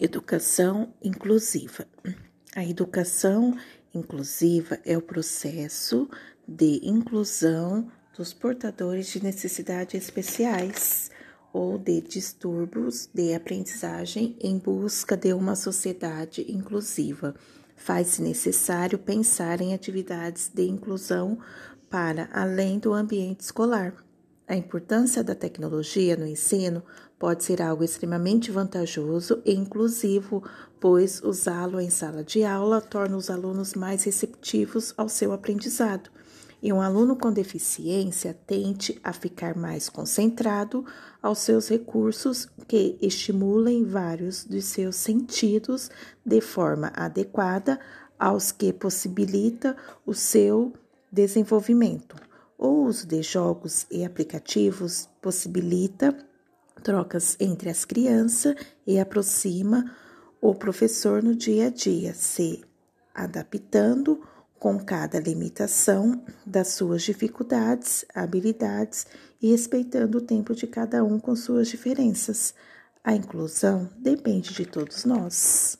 Educação inclusiva. A educação inclusiva é o processo de inclusão dos portadores de necessidades especiais ou de distúrbios de aprendizagem em busca de uma sociedade inclusiva. Faz-se necessário pensar em atividades de inclusão para além do ambiente escolar. A importância da tecnologia no ensino pode ser algo extremamente vantajoso e inclusivo, pois usá-lo em sala de aula torna os alunos mais receptivos ao seu aprendizado. E um aluno com deficiência tende a ficar mais concentrado aos seus recursos que estimulem vários dos seus sentidos de forma adequada aos que possibilita o seu desenvolvimento. O uso de jogos e aplicativos possibilita trocas entre as crianças e aproxima o professor no dia a dia, se adaptando com cada limitação das suas dificuldades, habilidades e respeitando o tempo de cada um com suas diferenças. A inclusão depende de todos nós.